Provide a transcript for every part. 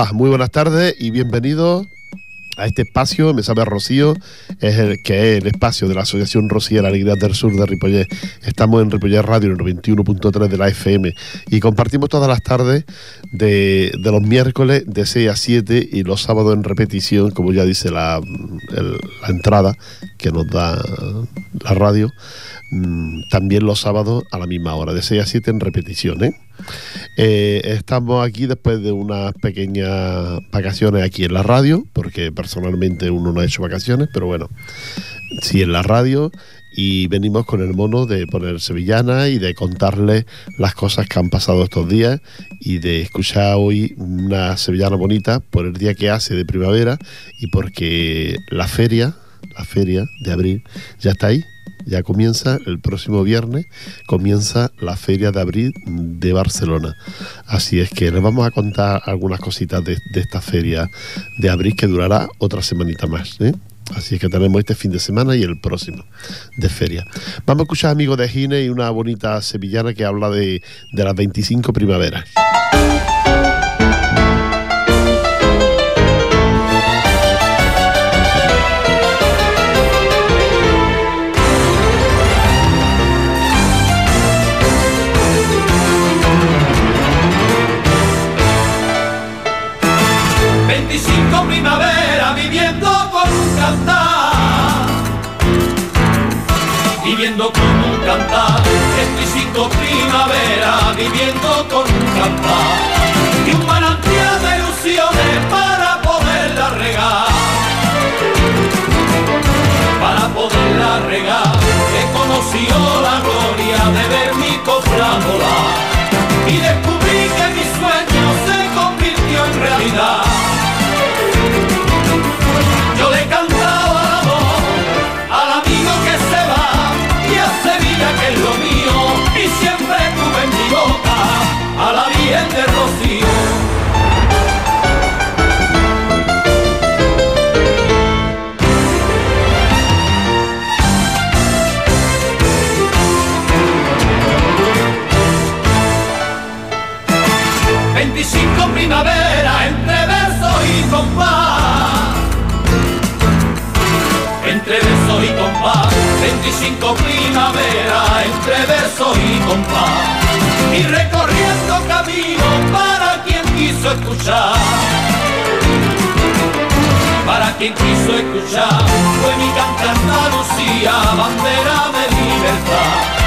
Hola, muy buenas tardes y bienvenidos a este espacio, me sabe Rocío, es el que es el espacio de la Asociación Rocío la Alegría del Sur de Ripollet. Estamos en Ripollet Radio, en el 91.3 de la FM, y compartimos todas las tardes de, los miércoles de 6 a 7 y los sábados en repetición, como ya dice la, la entrada que nos da la radio, mm, también los sábados a la misma hora, de 6 a 7 en repetición, ¿eh? Eh, estamos aquí después de unas pequeñas vacaciones aquí en la radio, porque personalmente uno no ha hecho vacaciones, pero bueno, sí en la radio. Y venimos con el mono de poner sevillana y de contarles las cosas que han pasado estos días y de escuchar hoy una sevillana bonita por el día que hace de primavera y porque la feria, la feria de abril ya está ahí ya comienza el próximo viernes, comienza la Feria de Abril de Barcelona. Así es que les vamos a contar algunas cositas de, esta Feria de Abril que durará otra semanita más. ¿eh? Así es que tenemos este fin de semana y el próximo de feria. Vamos a escuchar amigos de Gine y una bonita sevillana que habla de, de las 25 primaveras. Cantar. 25 primavera viviendo con un cantar. 25 primaveras entre versos y compás y recorriendo caminos para quien quiso escuchar. Para quien quiso escuchar fue mi cantar Andalucía, bandera de libertad.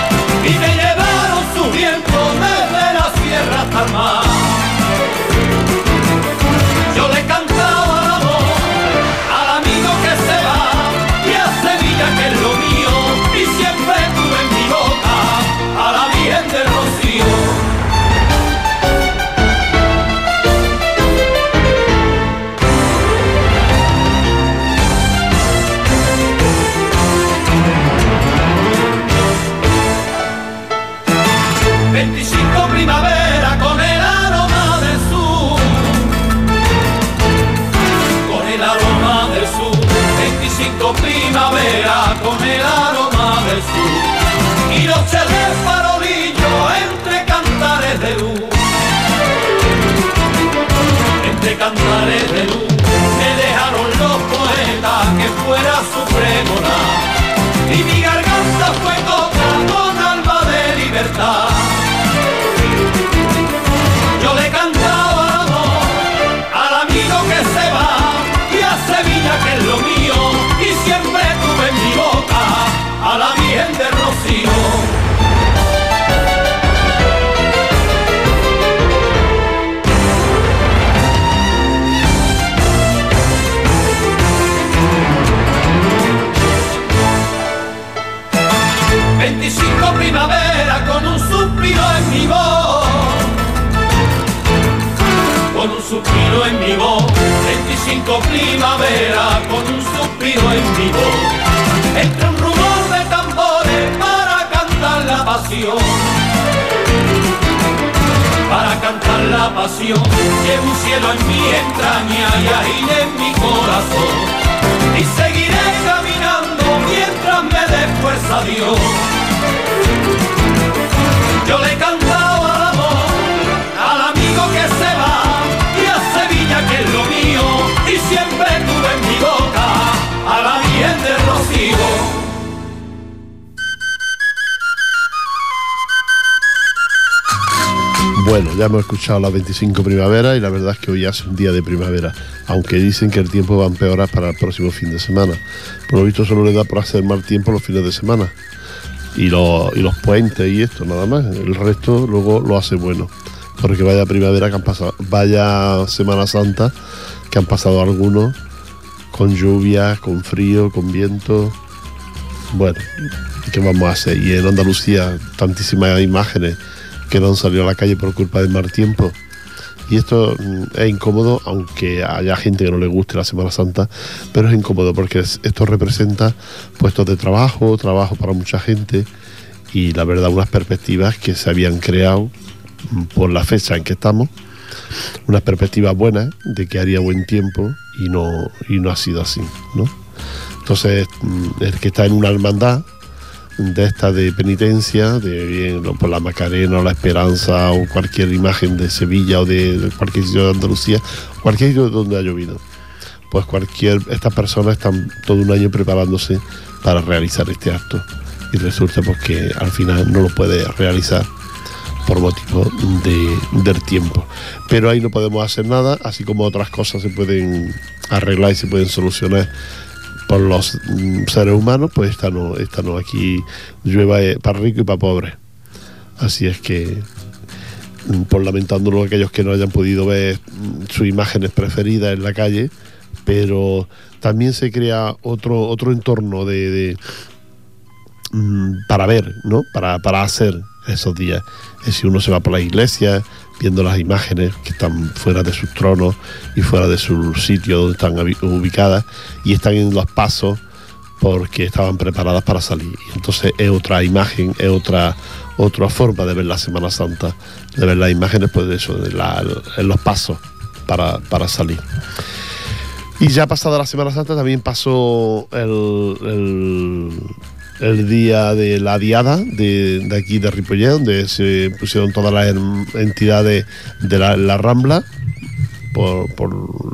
Suspiro en mi voz 25 primavera con un suspiro en vivo, entre un rumor de tambores para cantar la pasión. Para cantar la pasión, llevo un cielo en mi entraña y ahí en mi corazón. Y seguiré caminando mientras me dé fuerza Dios. Bueno, ya hemos escuchado las 25 primaveras y la verdad es que hoy hace un día de primavera, aunque dicen que el tiempo va a empeorar para el próximo fin de semana. Por lo visto solo le da por hacer mal tiempo los fines de semana y, los, y los puentes y esto, nada más. El resto luego lo hace bueno. Porque vaya primavera que han pasado, vaya Semana Santa que han pasado algunos con lluvia, con frío, con viento. Bueno, ¿qué vamos a hacer? Y en Andalucía tantísimas imágenes que no han salido a la calle por culpa del mal tiempo. Y esto mm, es incómodo, aunque haya gente que no le guste la Semana Santa, pero es incómodo porque esto representa puestos de trabajo, trabajo para mucha gente y la verdad unas perspectivas que se habían creado mm, por la fecha en que estamos, unas perspectivas buenas de que haría buen tiempo y no, y no ha sido así, ¿no? Entonces, mm, el que está en una hermandad, de esta de penitencia, de bien, por la Macarena o la Esperanza o cualquier imagen de Sevilla o de, cualquier sitio de Andalucía, cualquier sitio donde ha llovido. Pues cualquier, estas personas están todo un año preparándose para realizar este acto y resulta pues que al final no lo puede realizar por motivo de, del tiempo. Pero ahí no podemos hacer nada, así como otras cosas se pueden arreglar y se pueden solucionar por los mm, seres humanos, pues esta no, esta aquí llueva eh, para rico y para pobre. Así es que, mm, por lamentándolo aquellos que no hayan podido ver mm, sus imágenes preferidas en la calle, pero también se crea otro, otro entorno de, para ver, ¿no? Para, para hacer esos días. Si uno se va por la iglesia, viendo las imágenes que están fuera de sus tronos y fuera de su sitio donde están ubicadas y están en los pasos porque estaban preparadas para salir. Entonces es otra imagen, es otra otra forma de ver la Semana Santa, de ver las imágenes pues de eso, de en los pasos para, para salir. Y ya pasada la Semana Santa también pasó el el día de la diada de, aquí de Ripollet, donde se pusieron todas las entidades de la, Rambla por,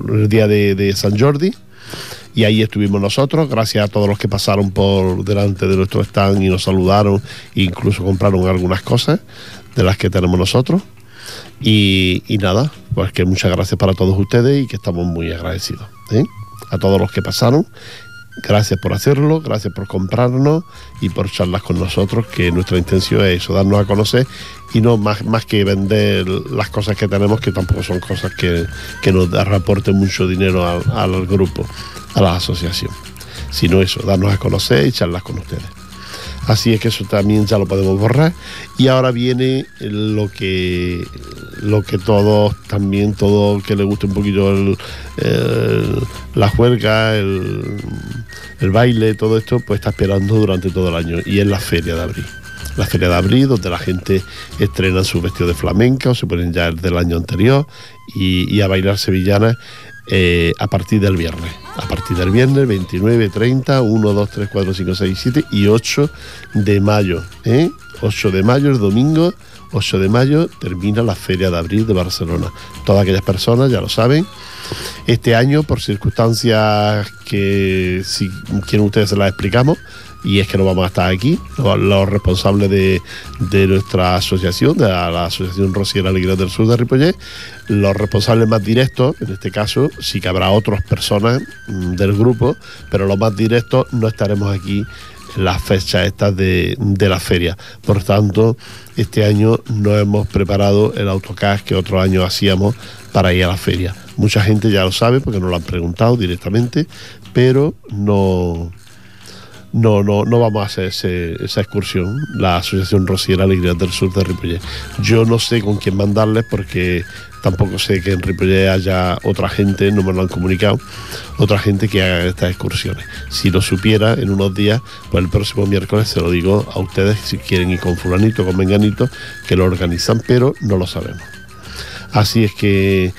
el día de, San Jordi. Y ahí estuvimos nosotros, gracias a todos los que pasaron por delante de nuestro stand y nos saludaron, e incluso compraron algunas cosas de las que tenemos nosotros. Y, nada, pues que muchas gracias para todos ustedes y que estamos muy agradecidos. ¿eh? A todos los que pasaron Gracias por hacerlo, gracias por comprarnos y por charlas con nosotros, que nuestra intención es eso, darnos a conocer y no más, más que vender las cosas que tenemos, que tampoco son cosas que, que nos reporten mucho dinero al, al grupo, a la asociación, sino eso, darnos a conocer y charlas con ustedes. Así es que eso también ya lo podemos borrar. Y ahora viene lo que lo que todos, también todo que le guste un poquito la juerga, el, el baile, todo esto, pues está esperando durante todo el año. Y es la feria de abril la Feria de Abril, donde la gente estrena su vestido de flamenca o se ponen ya el del año anterior y, a bailar sevillanas eh, a partir del viernes. A partir del viernes 29, 30, 1, 2, 3, 4, 5, 6, 7 y 8 de mayo. ¿eh? 8 de mayo, el domingo, 8 de mayo, termina la Feria de Abril de Barcelona. Todas aquellas personas ya lo saben. Este año, por circunstancias que si quieren ustedes se las explicamos, y es que no vamos a estar aquí, los, responsables de, nuestra asociación, de la, Asociación Rociera Alegría del Sur de Ripollet, los responsables más directos, en este caso, sí que habrá otras personas mm, del grupo, pero los más directos no estaremos aquí en las fechas estas de, de la feria. Por tanto, este año no hemos preparado el autocar que otro año hacíamos para ir a la feria. Mucha gente ya lo sabe porque nos lo han preguntado directamente, pero no, no, no, no vamos a hacer esa excursión, la Asociación Rociera Alegría del Sur de Ripollet. Yo no sé con quién mandarles porque tampoco sé que en Ripollet haya otra gente, no me lo han comunicado, otra gente que haga estas excursiones. Si lo supiera en unos días, pues el próximo miércoles se lo digo a ustedes si quieren ir con fulanito, con menganito, que lo organizan, pero no lo sabemos. Así es que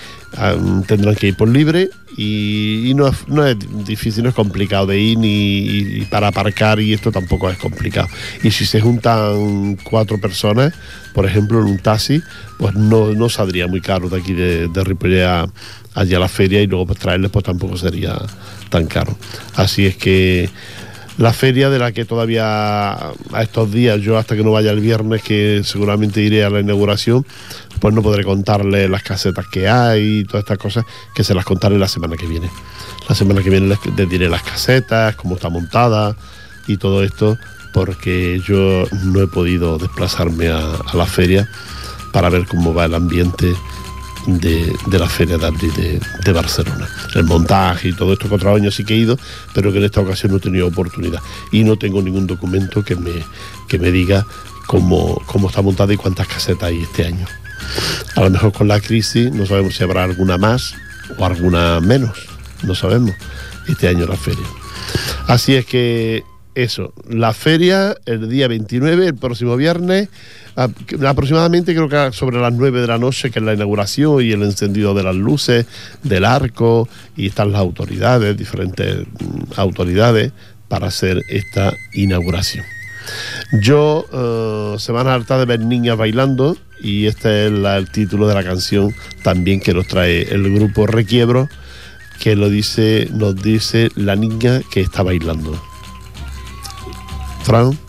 tendrán que ir por libre y, no, es difícil, no es complicado de ir ni para aparcar y esto tampoco es complicado. Y si se juntan cuatro personas, por ejemplo, en un taxi, pues no, no saldría muy caro de aquí de, de allá a la feria y luego pues, traerles pues tampoco sería tan caro. Así es que la feria de la que todavía a estos días, yo hasta que no vaya el viernes, que seguramente iré a la inauguración, pues no podré contarle las casetas que hay y todas estas cosas que se las contaré la semana que viene. La semana que viene les, diré las casetas, cómo está montada y todo esto, porque yo no he podido desplazarme a, la feria para ver cómo va el ambiente de, la Feria de Abril de, Barcelona. El montaje y todo esto que otros años sí que he ido, pero que en esta ocasión no he tenido oportunidad. Y no tengo ningún documento que me, que me diga cómo, cómo está montada y cuántas casetas hay este año. A lo mejor con la crisis no sabemos si habrá alguna más o alguna menos no sabemos, este año la feria. Así es que eso, la feria el día 29, el próximo viernes, aproximadamente creo que sobre las 9 de la noche, que es la inauguración y el encendido de las luces, del arco, y están las autoridades, diferentes mm, autoridades, para hacer esta inauguración. Yo eh, se van a hartar de ver niñas bailando y este es el título de la canción también que nos trae el grupo Requiebro que lo dice, nos dice la niña que está bailando. Fran.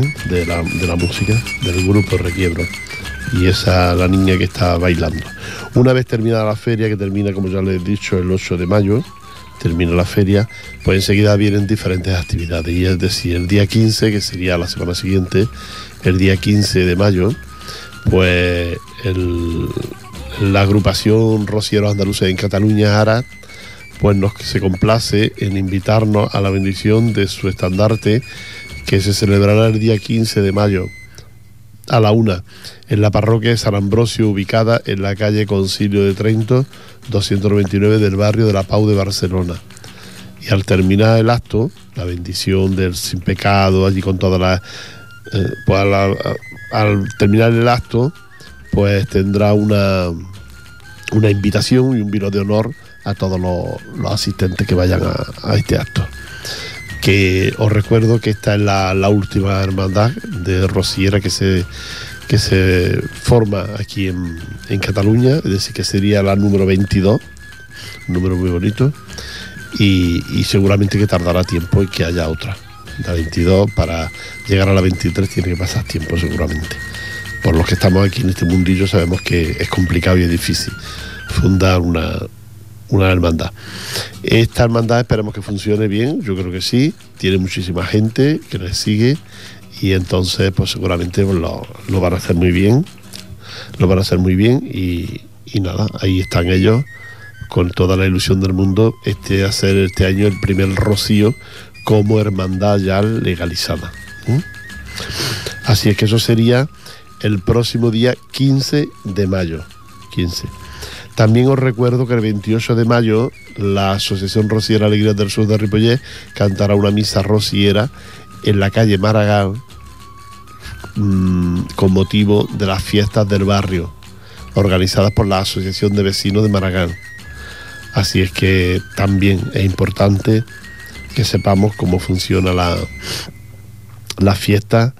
De, la, música del grupo Requiebro. y esa la niña que está bailando. Una vez terminada la feria, que termina, como ya les he dicho, el 8 de mayo, termina la feria, pues enseguida vienen diferentes actividades. Y es decir, el día 15, que sería la semana siguiente, el día 15 de mayo, pues la agrupación Rocieros Andaluces en Cataluña, ARA, pues nos se complace en invitarnos a la bendición de su estandarte que se celebrará el día 15 de mayo a la una en la parroquia de San Ambrosio ubicada en la calle Concilio de Trento 229 del barrio de la Pau de Barcelona. Y al terminar el acto, la bendición del sin pecado allí con todas las... Eh, pues al, terminar el acto, pues tendrá una, una invitación y un vino de honor a todos los, asistentes que vayan a, este acto. Que os recuerdo que esta es la, última hermandad de Rosiera que se, que se forma aquí en, Cataluña, es decir, que sería la número 22, un número muy bonito, y, y seguramente que tardará tiempo y que haya otra. La 22, para llegar a la 23 tiene que pasar tiempo seguramente. Por los que estamos aquí en este mundillo sabemos que es complicado y es difícil fundar una, una hermandad. Esta hermandad esperemos que funcione bien, yo creo que sí, tiene muchísima gente que le sigue y entonces pues seguramente pues, lo, van a hacer muy bien, lo van a hacer muy bien y, nada, ahí están ellos con toda la ilusión del mundo, este hacer este año el primer rocío como hermandad ya legalizada. Así es que eso sería el próximo día 15 de mayo. 15. También os recuerdo que el 28 de mayo la Asociación Rociera Alegría del Sur de Ripollet cantará una misa rociera en la calle Maragall mm, con motivo de las fiestas del barrio organizadas por la Asociación de Vecinos de Maragall. Así es que también es importante que sepamos cómo funciona la, la fiesta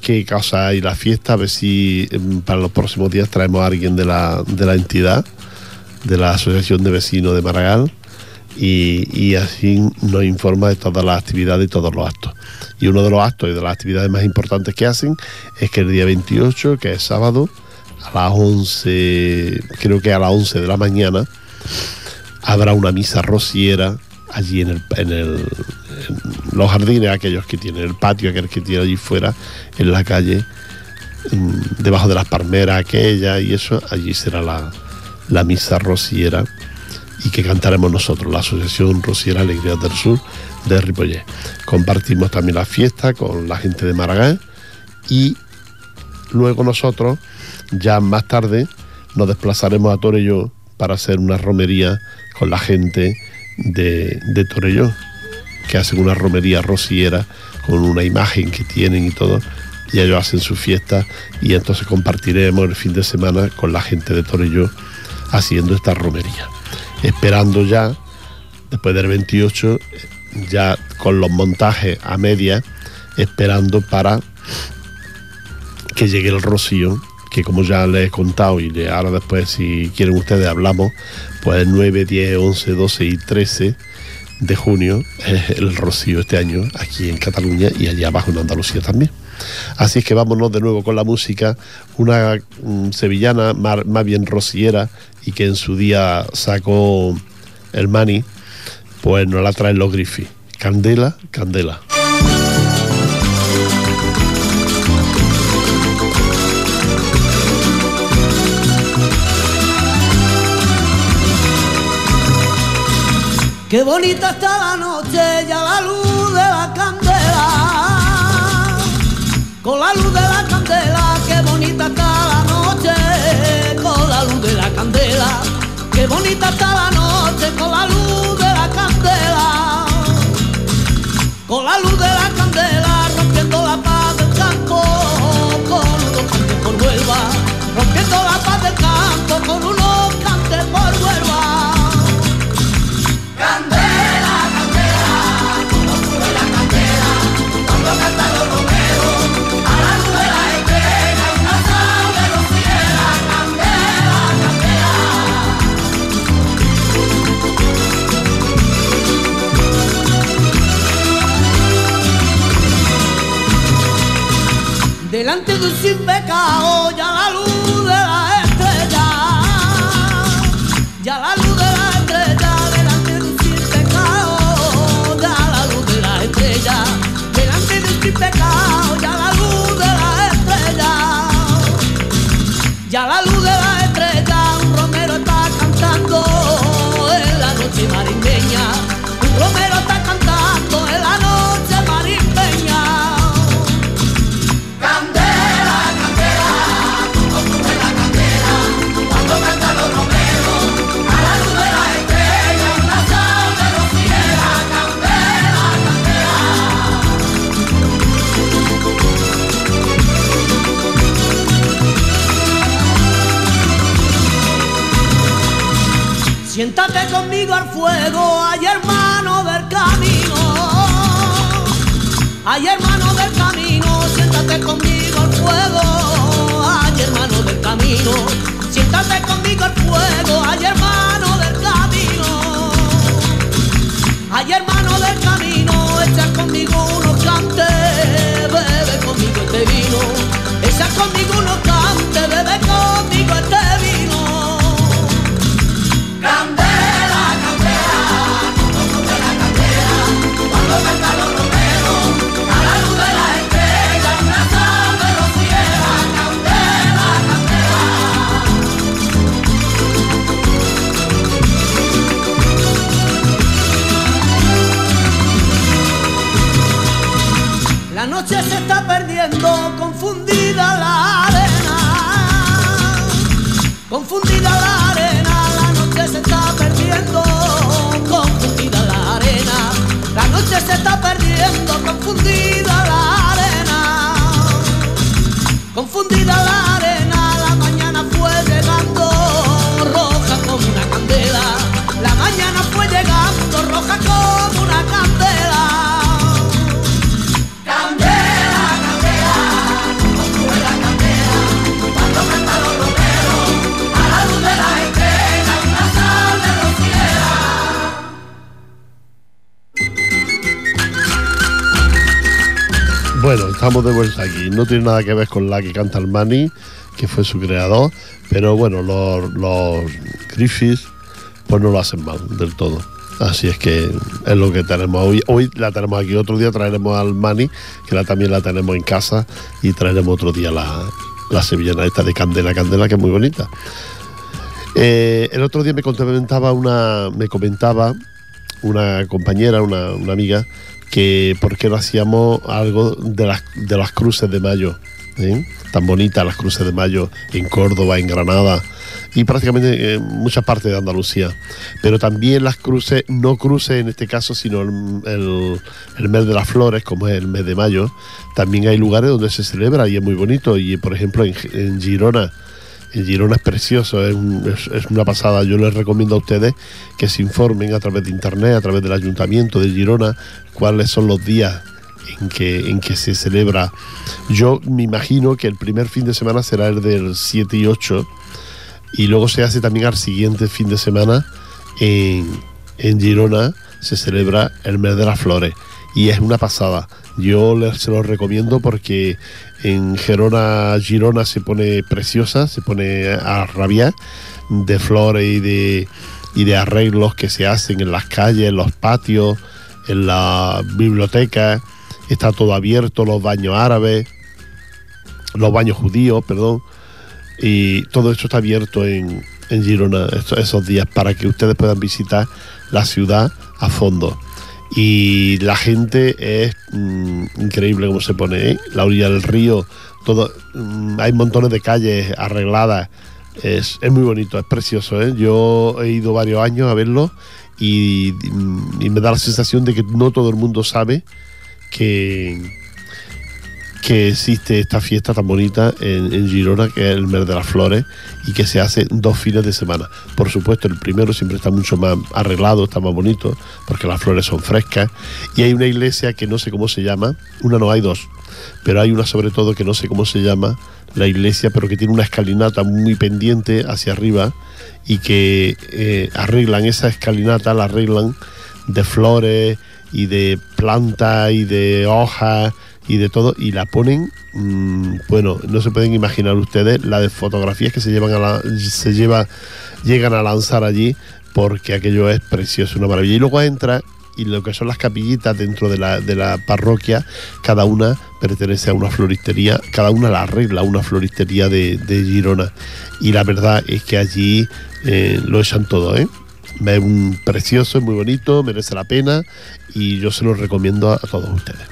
qué causa hay la fiesta, a ver si em, para los próximos días traemos a alguien de la, de la entidad, de la Asociación de Vecinos de Maragall, y, así nos informa de todas las actividades y todos los actos. Y uno de los actos y de las actividades más importantes que hacen es que el día 28, que es sábado, a las 11, creo que a las 11 de la mañana, habrá una misa rociera allí en el, los jardines aquellos que tienen, el patio aquel que tiene allí fuera, en la calle, debajo de las palmeras aquella y eso, allí será la, la misa rociera y que cantaremos nosotros, la Asociación Rociera Alegría del Sur de Ripollet. Compartimos también la fiesta con la gente de Maragall y luego nosotros, ya más tarde, nos desplazaremos a Torelló para hacer una romería con la gente de, de Torelló que hacen una romería rociera con una imagen que tienen y todo, y ellos hacen su fiesta y entonces compartiremos el fin de semana con la gente de Torelló haciendo esta romería. Esperando ya, después del 28, ya con los montajes a media, esperando para que llegue el rocío, que como ya les he contado y ahora después si quieren ustedes hablamos, pues 9, 10, 11, 12 y 13 de junio es el rocío este año aquí en Cataluña y allá abajo en Andalucía también. Así es que vámonos de nuevo con la música, una mm, sevillana más, más, bien rociera y que en su día sacó el Mani, pues nos la traen los Griffith. Candela, candela. Qué bonita está la noche ya la luz de la candela. Con la luz de la candela, qué bonita está la noche. Con la luz de la candela, qué bonita está la noche. Con la luz de la candela. Con la luz de la candela, rompiendo la paz del campo. Con cantes por Huelva. Rompiendo la paz del campo con unos sin pecado, noche se está perdiendo, confundida la arena. Confundida la arena, la noche se está perdiendo, confundida la arena. La noche se está perdiendo, confundida estamos de vuelta aquí. No tiene nada que ver con la que canta el Mani, que fue su creador, pero bueno, los, los Griffiths pues no lo hacen mal del todo. Así es que es lo que tenemos hoy. Hoy la tenemos aquí, otro día traeremos al Mani, que la, también la tenemos en casa, y traeremos otro día la, la sevillana esta de Candela Candela, que es muy bonita. Eh, el otro día me comentaba una, me comentaba una compañera, una, una amiga, que por qué no hacíamos algo de las, de las cruces de mayo. Tan bonitas las cruces de mayo en Córdoba, en Granada y prácticamente en muchas partes de Andalucía. Pero también las cruces, no cruces en este caso, sino el, mes de las flores, como es el mes de mayo. También hay lugares donde se celebra y es muy bonito. Y por ejemplo en Girona, en Girona es precioso, es, un- es- es una pasada. Yo les recomiendo a ustedes que se informen a través de internet, a través del ayuntamiento de Girona, cuáles son los días en que, se celebra. Yo me imagino que el primer fin de semana será el del 7 y 8 y luego se hace también al siguiente fin de semana en, en Girona se celebra el mes de las flores y es una pasada. Yo les, se los recomiendo porque en Gerona, Girona se pone preciosa, se pone a rabiar de flores y de, y de arreglos que se hacen en las calles, en los patios, en la biblioteca. Está todo abierto, los baños árabes, los baños judíos, perdón y todo esto está abierto en, en Girona esos días para que ustedes puedan visitar la ciudad a fondo. Y la gente es mm, increíble como se pone, ¿eh? la orilla del río, todo, mm, hay montones de calles arregladas, es, es muy bonito, es precioso. ¿eh? Yo he ido varios años a verlo y, y me da la sensación de que no todo el mundo sabe que, que existe esta fiesta tan bonita en, Girona, que es el mes de las flores, y que se hace dos fines de semana. Por supuesto, el primero siempre está mucho más arreglado, está más bonito, porque las flores son frescas. Y hay una iglesia que no sé cómo se llama, una no hay dos, pero hay una sobre todo que no sé cómo se llama, la iglesia, pero que tiene una escalinata muy pendiente hacia arriba y que eh, arreglan esa escalinata, la arreglan de flores y de planta y de hojas y de todo y la ponen mm, bueno no se pueden imaginar ustedes la de fotografías que se llevan a la, se lleva llegan a lanzar allí porque aquello es precioso una maravilla y luego entra y lo que son las capillitas dentro de la, de la parroquia, cada una pertenece a una floristería, cada una la arregla una floristería de, Girona. Y la verdad es que allí eh, lo echan todo, ¿eh? Es un precioso, es muy bonito, merece la pena y yo se lo recomiendo a, todos ustedes.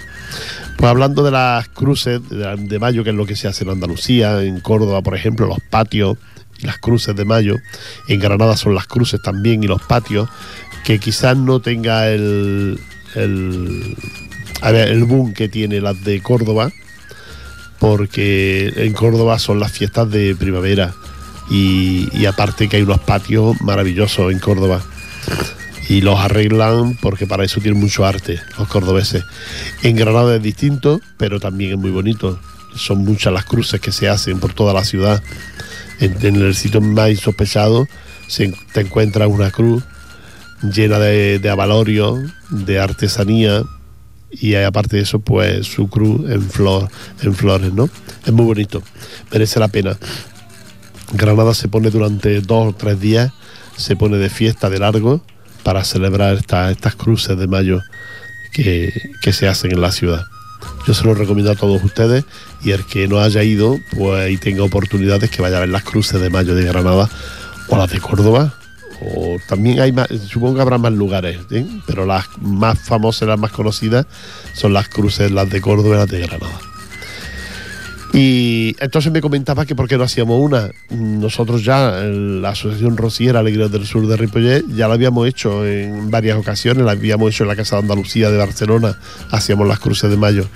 Pues hablando de las cruces de, mayo, que es lo que se hace en Andalucía, en Córdoba, por ejemplo, los patios y las cruces de mayo, en Granada son las cruces también y los patios, que quizás no tenga el, el, el boom que tiene las de Córdoba, porque en Córdoba son las fiestas de primavera y, y aparte que hay unos patios maravillosos en Córdoba y los arreglan porque para eso tienen mucho arte los cordobeses. En Granada es distinto, pero también es muy bonito. Son muchas las cruces que se hacen por toda la ciudad. En, el sitio más insospechado se te encuentra una cruz llena de, de de artesanía y aparte de eso, pues su cruz en flor, en flores, ¿no? Es muy bonito, merece la pena. Granada se pone durante dos o tres días, se pone de fiesta de largo para celebrar esta- estas cruces de mayo que, que se hacen en la ciudad. Yo se lo recomiendo a todos ustedes y el que no haya ido, pues y tenga oportunidades que vaya a ver las cruces de mayo de Granada o las de Córdoba. O también hay más, supongo que habrá más lugares, ¿eh? pero las más famosas, las más conocidas son las cruces, las de Córdoba y las de Granada. Y entonces me comentaba que por qué no hacíamos una. Nosotros ya, la Asociación Rociera Alegría del Sur de Ripollet, ya la habíamos hecho en varias ocasiones, la habíamos hecho en la Casa de Andalucía de Barcelona, hacíamos las cruces de mayo.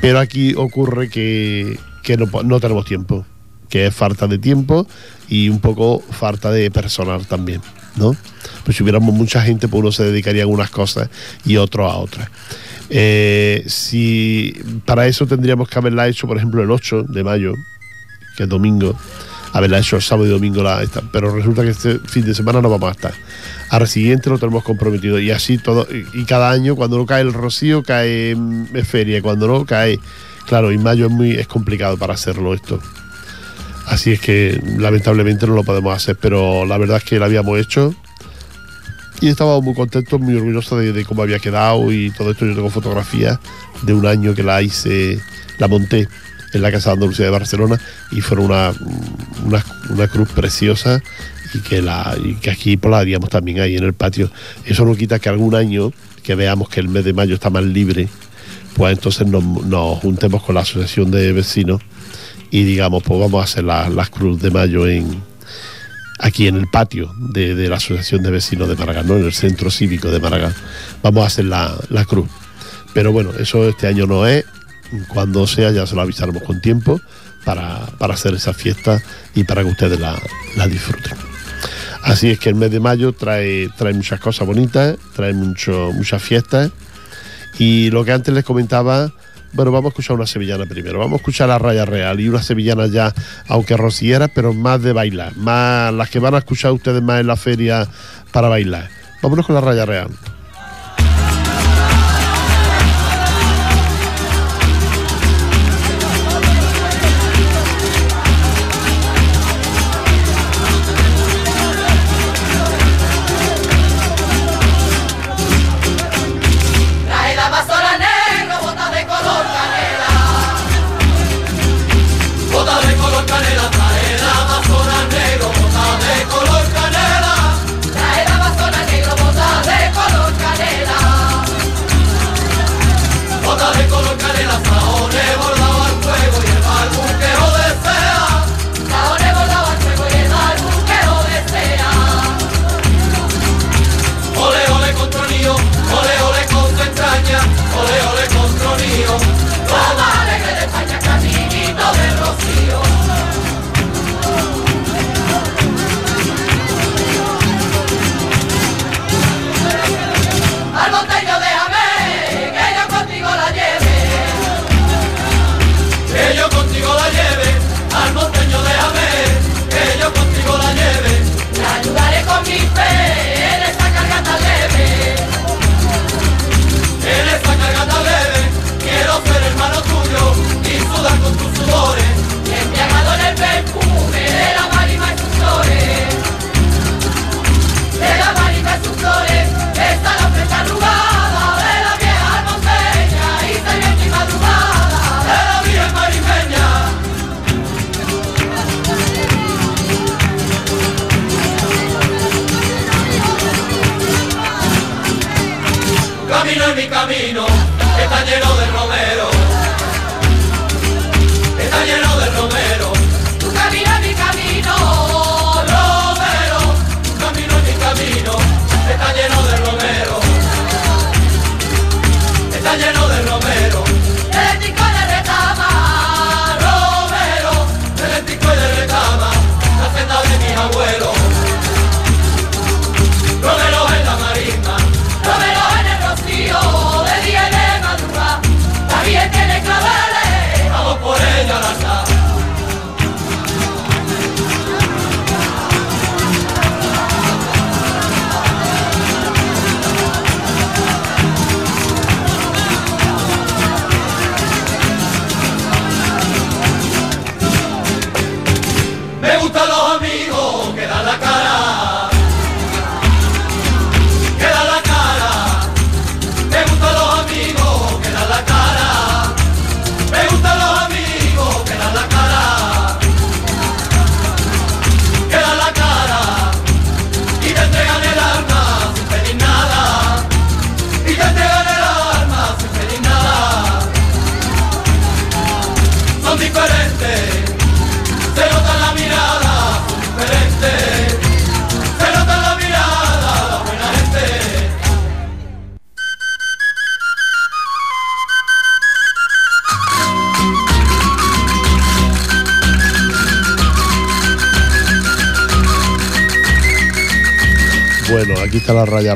Pero aquí ocurre que, que no tenemos tiempo, que es falta de tiempo y un poco falta de personal también, ¿no? Pues si hubiéramos mucha gente, pues uno se dedicaría a unas cosas y otro a otras. Eh, si para eso tendríamos que haberla hecho, por ejemplo, el 8 de mayo, que es domingo, haberla hecho el sábado y domingo, la, esta, pero resulta que este fin de semana no vamos a estar. Al siguiente lo tenemos comprometido y así todo. Y, cada año, cuando no cae el rocío, cae mm, feria, cuando no, cae. Claro, y mayo es muy es complicado para hacerlo esto. Así es que lamentablemente no lo podemos hacer, pero la verdad es que lo habíamos hecho y estaba muy contento, muy orgulloso de, cómo había quedado y todo esto. Yo tengo fotografías de un año que la hice, la monté en la Casa de Andalucía de Barcelona y fueron una, una, una cruz preciosa y que, la, y que aquí pues, la haríamos también ahí en el patio. Eso no quita que algún año que veamos que el mes de mayo está más libre, pues entonces nos, juntemos con la asociación de vecinos y digamos, pues vamos a hacer la- las cruz de mayo en aquí en el patio de, la Asociación de Vecinos de Maragall, ¿no? en el centro cívico de Maragall. Vamos a hacer la, la cruz. Pero bueno, eso este año no es. Cuando sea ya se lo avisaremos con tiempo para, para hacer esa fiesta y para que ustedes la, la disfruten. Así es que el mes de mayo trae, trae muchas cosas bonitas, trae mucho, muchas fiestas. Y lo que antes les comentaba, bueno, vamos a escuchar una sevillana primero. Vamos a escuchar la Raya Real y una sevillana ya, aunque rocieras, pero más de bailar. Más las que van a escuchar ustedes más en la feria para bailar. Vámonos con la Raya Real.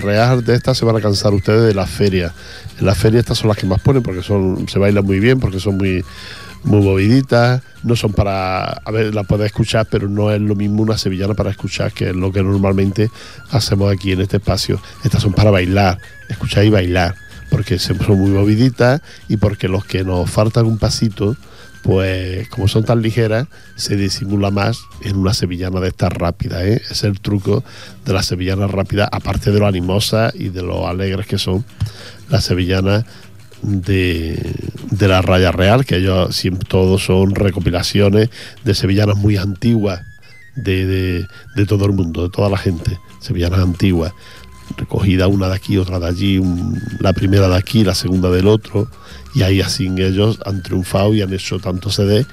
Real. De esta se van a cansar ustedes de las ferias. En las ferias estas son las que más ponen porque son se bailan muy bien, porque son muy muy moviditas. No son para. A ver, la puedes escuchar, pero no es lo mismo una sevillana para escuchar que es lo que normalmente hacemos aquí en este espacio. Estas son para bailar, escuchar y bailar, porque son muy moviditas y porque los que nos faltan un pasito pues como son tan ligeras, se disimula más en una sevillana de estas rápidas. ¿eh? Es el truco de las sevillanas rápidas, aparte de lo animosas y de lo alegres que son las sevillanas de, la raya real, que ellos siempre todos son recopilaciones de sevillanas muy antiguas de, de, de todo el mundo, de toda la gente, sevillanas antiguas, recogida una de aquí, otra de allí, la primera de aquí, la segunda del otro, y ahí así ellos han triunfado y han hecho tantos CD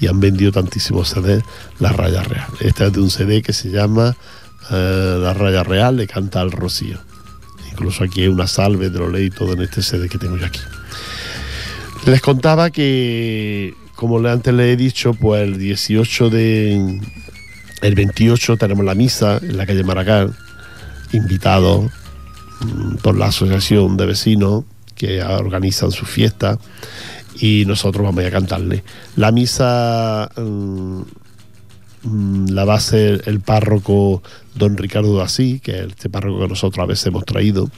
y han vendido tantísimos CD, La Raya Real. Esta es de un CD que se llama eh, La Raya Real, le canta al Rocío. Incluso aquí hay una salve de lo leí todo en este CD que tengo yo aquí. Les contaba que, como antes le he dicho, pues el 18 de. El 28 tenemos la misa en la calle Maracán, invitados mm, por la asociación de vecinos que organizan su fiesta y nosotros vamos a cantarle. La misa mm, mm, la va a hacer el párroco don Ricardo Dasí, que es este párroco que nosotros a veces hemos traído,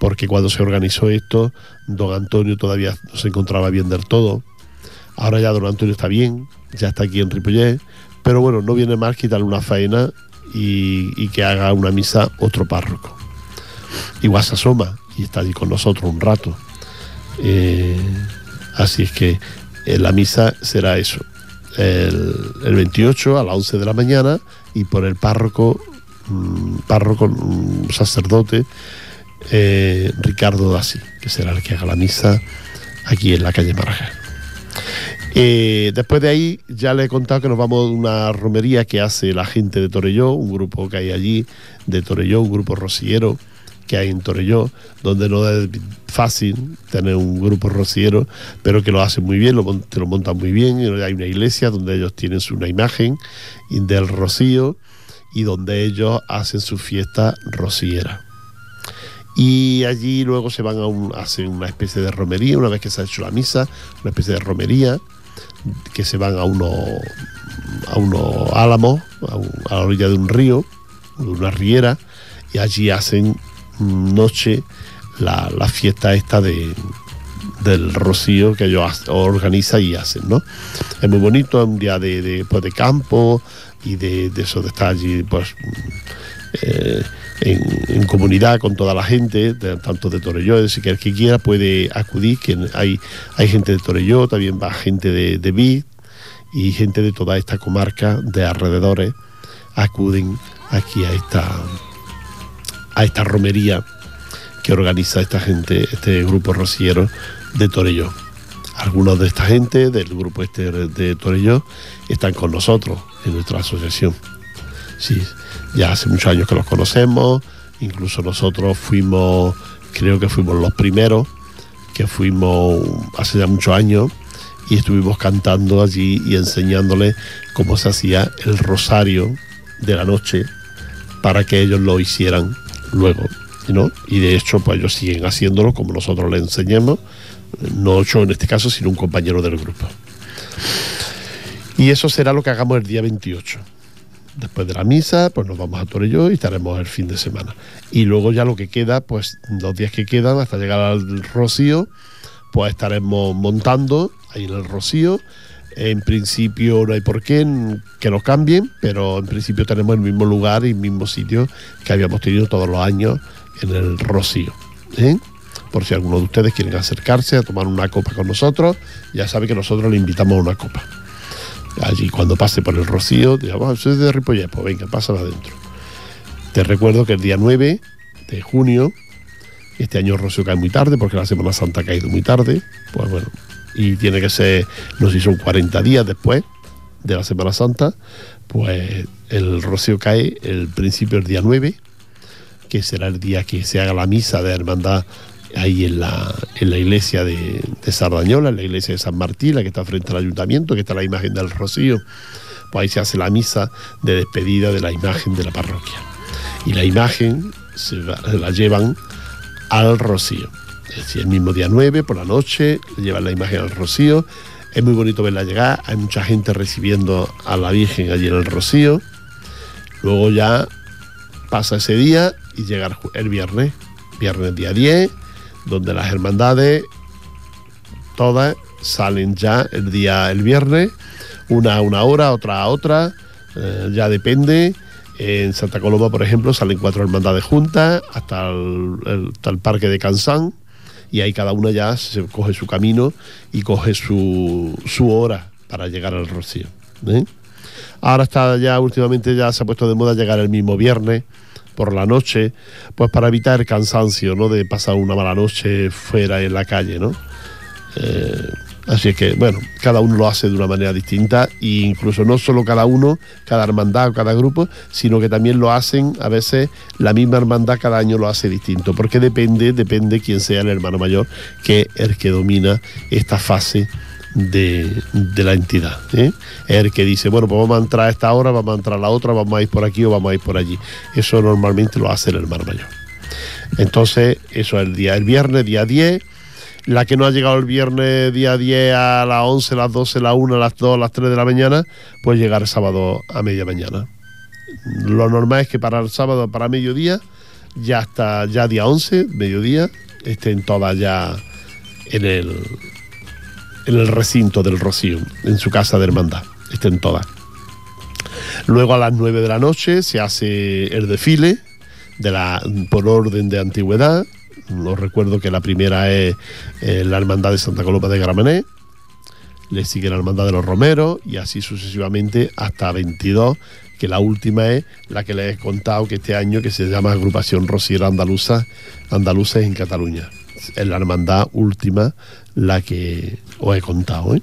porque cuando se organizó esto, don Antonio todavía no se encontraba bien del todo. Ahora ya don Antonio está bien, ya está aquí en Ripollet, pero bueno, no viene mal quitarle una faena y, que haga una misa otro párroco. Igual se asoma y está allí con nosotros un rato. Eh, así es que eh, la misa será eso, el, el 28 a las 11 de la mañana y por el párroco, mm, párroco mm, sacerdote eh, Ricardo Dassi, que será el que haga la misa aquí en la calle Marajá. Eh, después de ahí ya le he contado que nos vamos a una romería que hace la gente de Torelló, un grupo que hay allí de Torelló, un grupo rociero que hay en Torelló, donde no es fácil tener un grupo rociero, pero que lo hacen muy bien, lo, te lo montan muy bien. Hay una iglesia donde ellos tienen una imagen del rocío y donde ellos hacen su fiesta rociera. Y allí luego se van a un, hacen una especie de romería, una vez que se ha hecho la misa, una especie de romería, que se van a unos, a unos álamos, a, a la orilla de un río, de una riera, y allí hacen mm, noche la, la fiesta esta de, del rocío que ellos organizan y hacen, ¿no? Es muy bonito, es un día de, de, pues, de campo y de, de eso de estar allí, pues, eh, en, comunidad con toda la gente, tanto de Torelló, decir, que el que quiera puede acudir, que hay, hay gente de Torelló, también va gente de, de y gente de toda esta comarca de alrededores acuden aquí a esta a esta romería que organiza esta gente, este grupo rociero de Torelló. Algunos de esta gente del grupo este de Torelló están con nosotros en nuestra asociación. Sí, ya hace muchos años que los conocemos, incluso nosotros fuimos, creo que fuimos los primeros, que fuimos hace ya muchos años y estuvimos cantando allí y enseñándoles cómo se hacía el rosario de la noche para que ellos lo hicieran luego. ¿no? Y de hecho, pues ellos siguen haciéndolo como nosotros les enseñamos, no yo en este caso, sino un compañero del grupo. Y eso será lo que hagamos el día 28. Después de la misa, pues nos vamos a Torelló y estaremos el fin de semana. Y luego ya lo que queda, pues los días que quedan hasta llegar al Rocío, pues estaremos montando ahí en el Rocío. En principio no hay por qué que nos cambien, pero en principio tenemos el mismo lugar y el mismo sitio que habíamos tenido todos los años en el Rocío. ¿eh? Por si alguno de ustedes quieren acercarse a tomar una copa con nosotros, ya sabe que nosotros le invitamos a una copa. Allí cuando pase por el Rocío, digamos, soy de Ripollet, pues venga, pásala adentro. Te recuerdo que el día 9 de junio, este año el Rocío cae muy tarde, porque la Semana Santa ha caído muy tarde, pues bueno, y tiene que ser, no sé si son 40 días después de la Semana Santa, pues el Rocío cae el principio del día 9, que será el día que se haga la misa de hermandad ahí en la, en la iglesia de, de Sardañola, en la iglesia de San Martín, la que está frente al ayuntamiento, que está la imagen del Rocío. Pues ahí se hace la misa de despedida de la imagen de la parroquia. Y la imagen se la, llevan al rocío. Es decir, el mismo día 9 por la noche, le llevan la imagen al rocío. Es muy bonito verla llegar, hay mucha gente recibiendo a la Virgen allí en el rocío. Luego ya pasa ese día y llega el viernes, viernes día 10, donde las hermandades todas salen ya el día el viernes, una a una hora, otra a otra, eh, ya depende. En Santa Coloma, por ejemplo, salen cuatro hermandades juntas hasta el, hasta el parque de Cansán y ahí cada una ya se coge su camino y coge su, su hora para llegar al Rocío. ¿eh? Ahora está ya últimamente ya se ha puesto de moda llegar el mismo viernes por la noche, pues para evitar el cansancio, ¿no? De pasar una mala noche fuera en la calle, ¿no? Eh, así que, bueno, cada uno lo hace de una manera distinta e incluso no solo cada uno, cada hermandad o cada grupo, sino que también lo hacen a veces la misma hermandad cada año lo hace distinto, porque depende, depende quién sea el hermano mayor, que es el que domina esta fase de, de la entidad. ¿eh? Es el que dice, bueno, pues vamos a entrar a esta hora, vamos a entrar a la otra, vamos a ir por aquí o vamos a ir por allí. Eso normalmente lo hace el hermano mayor. Entonces, eso es el día, el viernes, día 10. La que no ha llegado el viernes día 10 a las 11, las 12, las 1, las 2, las 3 de la mañana, pues llegar el sábado a media mañana. Lo normal es que para el sábado, para mediodía, ya hasta ya día 11, mediodía, estén todas ya en el, en el recinto del Rocío, en su casa de hermandad, estén todas. Luego a las 9 de la noche se hace el desfile de la, por orden de antigüedad. Os recuerdo que la primera es eh, la Hermandad de Santa Coloma de Gramenet, le sigue la Hermandad de los Romeros y así sucesivamente hasta 22, que la última es la que les he contado que este año que se llama Agrupación Rociera Andaluza, Andaluces en Cataluña. Es la hermandad última la que os he contado. ¿eh?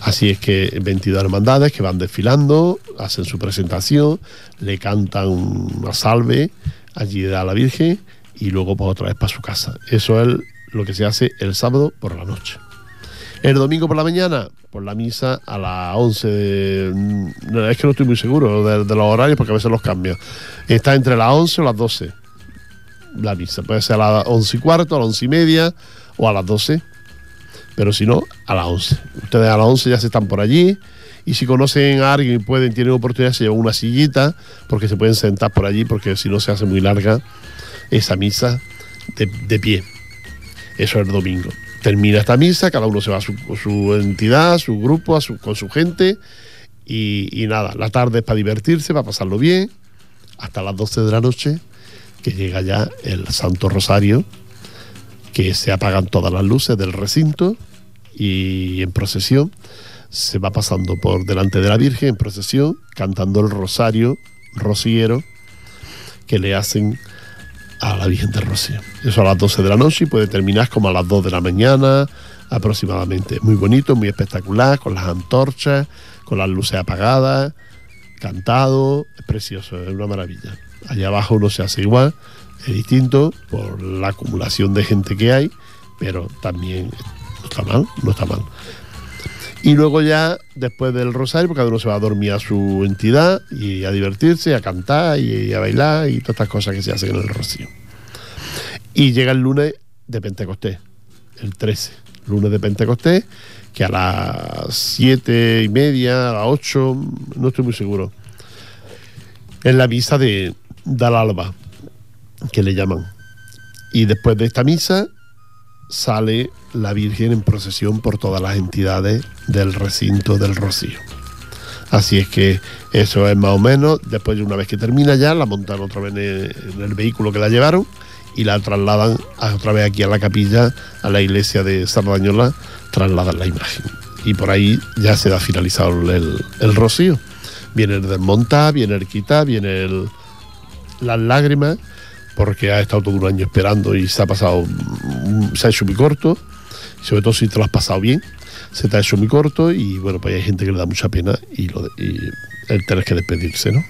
Así es que 22 hermandades que van desfilando, hacen su presentación, le cantan una salve allí a la Virgen y luego pues otra vez para su casa. Eso es lo que se hace el sábado por la noche. El domingo por la mañana, por la misa a las 11. de- no, es que no estoy muy seguro de, los horarios porque a veces los cambio. Está entre las 11 o las 12 la misa. Puede ser a las 11 y cuarto, a las 11 y media o a las 12. Pero si no, a las 11. Ustedes a las 11 ya se están por allí. Y si conocen a alguien y pueden, tienen oportunidad, se llevan una sillita porque se pueden sentar por allí porque si no se hace muy larga esa misa de, de pie. Eso es el domingo. Termina esta misa, cada uno se va a su, su entidad, su grupo, a su- con su gente. Y, y nada, la tarde es para divertirse, para pasarlo bien, hasta las 12 de la noche, que llega ya el Santo Rosario, que se apagan todas las luces del recinto y en procesión se va pasando por delante de la Virgen en procesión, cantando el rosario rociero que le hacen a la Virgen del Rocío. Eso a las 12 de la noche y puede terminar como a las 2 de la mañana aproximadamente. Muy bonito, muy espectacular, con las antorchas, con las luces apagadas, cantado, es precioso, es una maravilla. Allá abajo no se hace igual, es distinto por la acumulación de gente que hay, pero también no está mal, no está mal. Y luego ya, después del rosario, pues cada uno se va a dormir a su entidad y a divertirse, a cantar y a bailar y todas estas cosas que se hacen en el rocío. Y llega el lunes de Pentecostés, el 13, lunes de Pentecostés, que a las siete y media, a las 8, no estoy muy seguro, es la misa de, del alba, que le llaman. Y después de esta misa sale la Virgen en procesión por todas las entidades del recinto del Rocío. Así es que eso es más o menos, después de una vez que termina ya, la montan otra vez en el, vehículo que la llevaron y la trasladan otra vez aquí a la capilla, a la iglesia de Sardañola, trasladan la imagen. Y por ahí ya se da finalizado el, el rocío. Viene el desmontar, viene el quitar, viene el, las lágrimas, porque ha estado todo un año esperando y se ha pasado, mm, se ha hecho muy corto, sobre todo si te lo has pasado bien, se te ha hecho muy corto y bueno, pues hay gente que le da mucha pena y, lo el tener que despedirse, ¿no?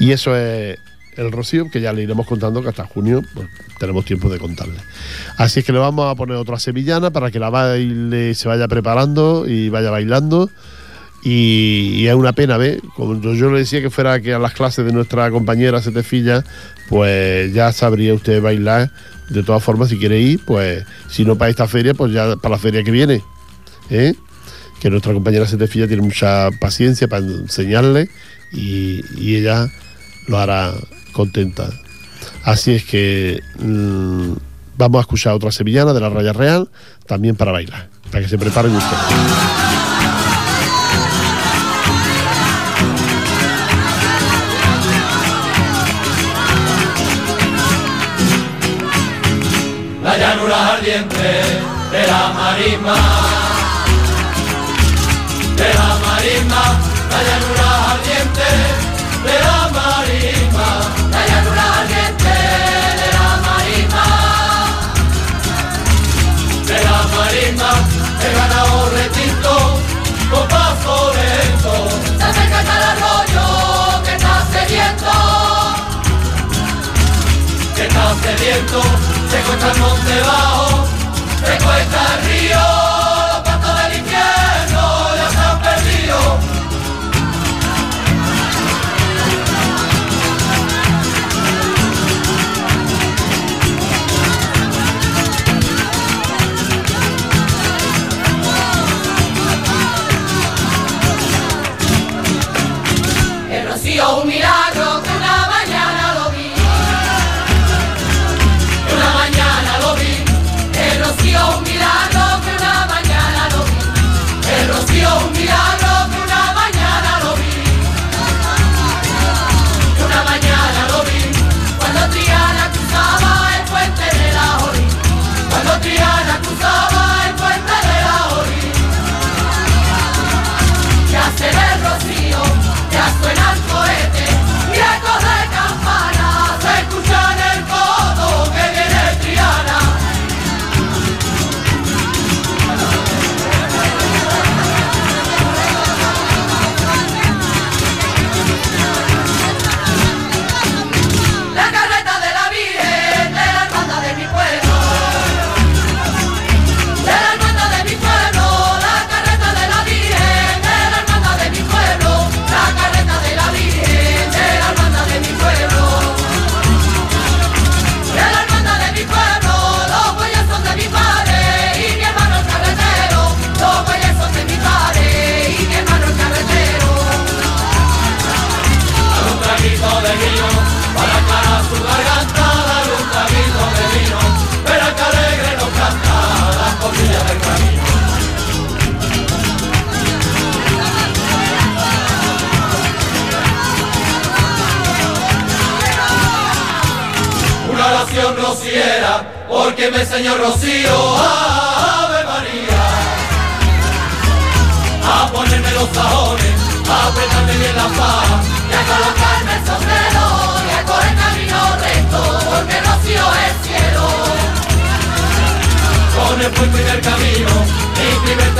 Y eso es el rocío, que ya le iremos contando que hasta junio pues, tenemos tiempo de contarle. Así es que le vamos a poner otra sevillana para que la baile se vaya preparando y vaya bailando Y, es una pena, ¿ves? Como yo, le decía que fuera que a las clases de nuestra compañera Setefilla, pues ya sabría usted bailar. De todas formas, si quiere ir, pues si no para esta feria, pues ya para la feria que viene. ¿eh? Que nuestra compañera Setefilla tiene mucha paciencia para enseñarle y, ella lo hará contenta. Así es que mm, vamos a escuchar otra sevillana de la Raya Real, también para bailar, para que se preparen ustedes. De la marisma, de la marisma, la llanura ardiente. De la marisma, la llanura ardiente. De la marisma, de la marisma, he ganado retinto con paso lento, se acerca el arroyo que está sediento que está sediento, se cuesta el monte bajo, enseñó Rocío, Ave María a ponerme los sajones, a apretarme bien la faja y a colocarme el sombrero y a correr camino recto, porque Rocío es cielo. Con el puente y el camino, mi primer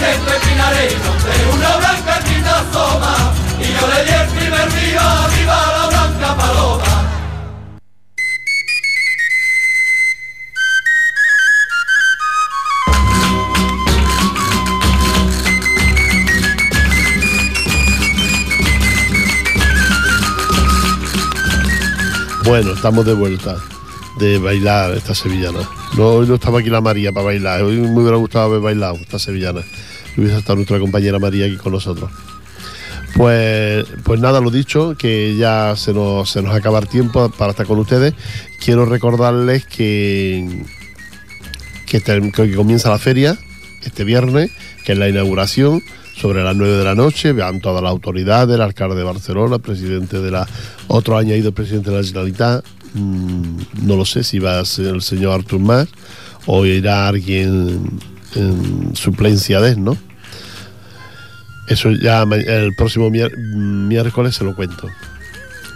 entre pinares y monte, una blanca quinta asoma, y yo le di el primer viva, viva la blanca paloma. Bueno, estamos de vuelta de bailar esta sevillana. No, hoy no estaba aquí la María para bailar. Hoy me hubiera gustado haber bailado esta sevillana. Hubiese estado nuestra compañera María aquí con nosotros. Pues, pues nada, lo dicho, que ya se nos, se nos acaba el tiempo para estar con ustedes. Quiero recordarles que, que, ter- que comienza la feria este viernes, que es la inauguración, sobre las 9 de la noche. Vean todas las autoridades, el alcalde de Barcelona, el presidente de la. Otro año ha ido el presidente de la Generalitat. Mm, no lo sé si va a ser el señor Artur Mas o irá alguien en suplencia de él, ¿no? Eso ya el próximo miércoles se lo cuento.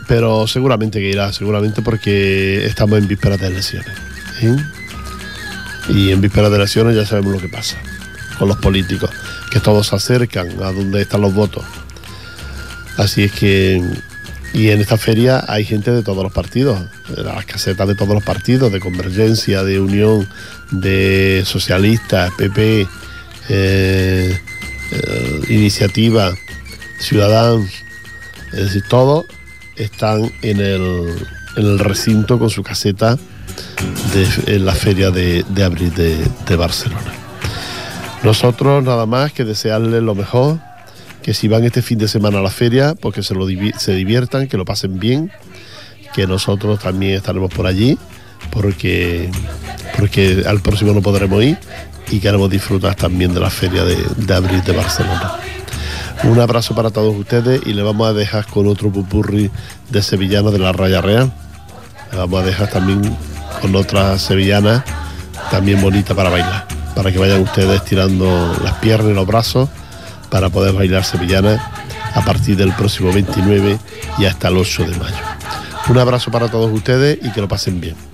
Pero seguramente que irá, seguramente porque estamos en vísperas de elecciones. Y en vísperas de elecciones ya sabemos lo que pasa con los políticos, que todos se acercan a donde están los votos. Así es que Y en esta feria hay gente de todos los partidos, de las casetas de todos los partidos, de Convergencia, de Unión, de Socialistas, PP, eh, Iniciativa, Ciudadanos, es decir, todos están en el, recinto con su caseta de, la feria de, abril de, Barcelona. Nosotros nada más que desearles lo mejor, que si van este fin de semana a la feria, pues que se, lo se diviertan, que lo pasen bien, que nosotros también estaremos por allí, porque, porque al próximo no podremos ir y queremos disfrutar también de la feria de, abril de Barcelona. Un abrazo para todos ustedes y le vamos a dejar con otro pupurri de sevillana de la Raya Real. Le vamos a dejar también con otra sevillana también bonita para bailar, para que vayan ustedes tirando las piernas y los brazos para poder bailar sevillana a partir del próximo 29 y hasta el 8 de mayo. Un abrazo para todos ustedes y que lo pasen bien.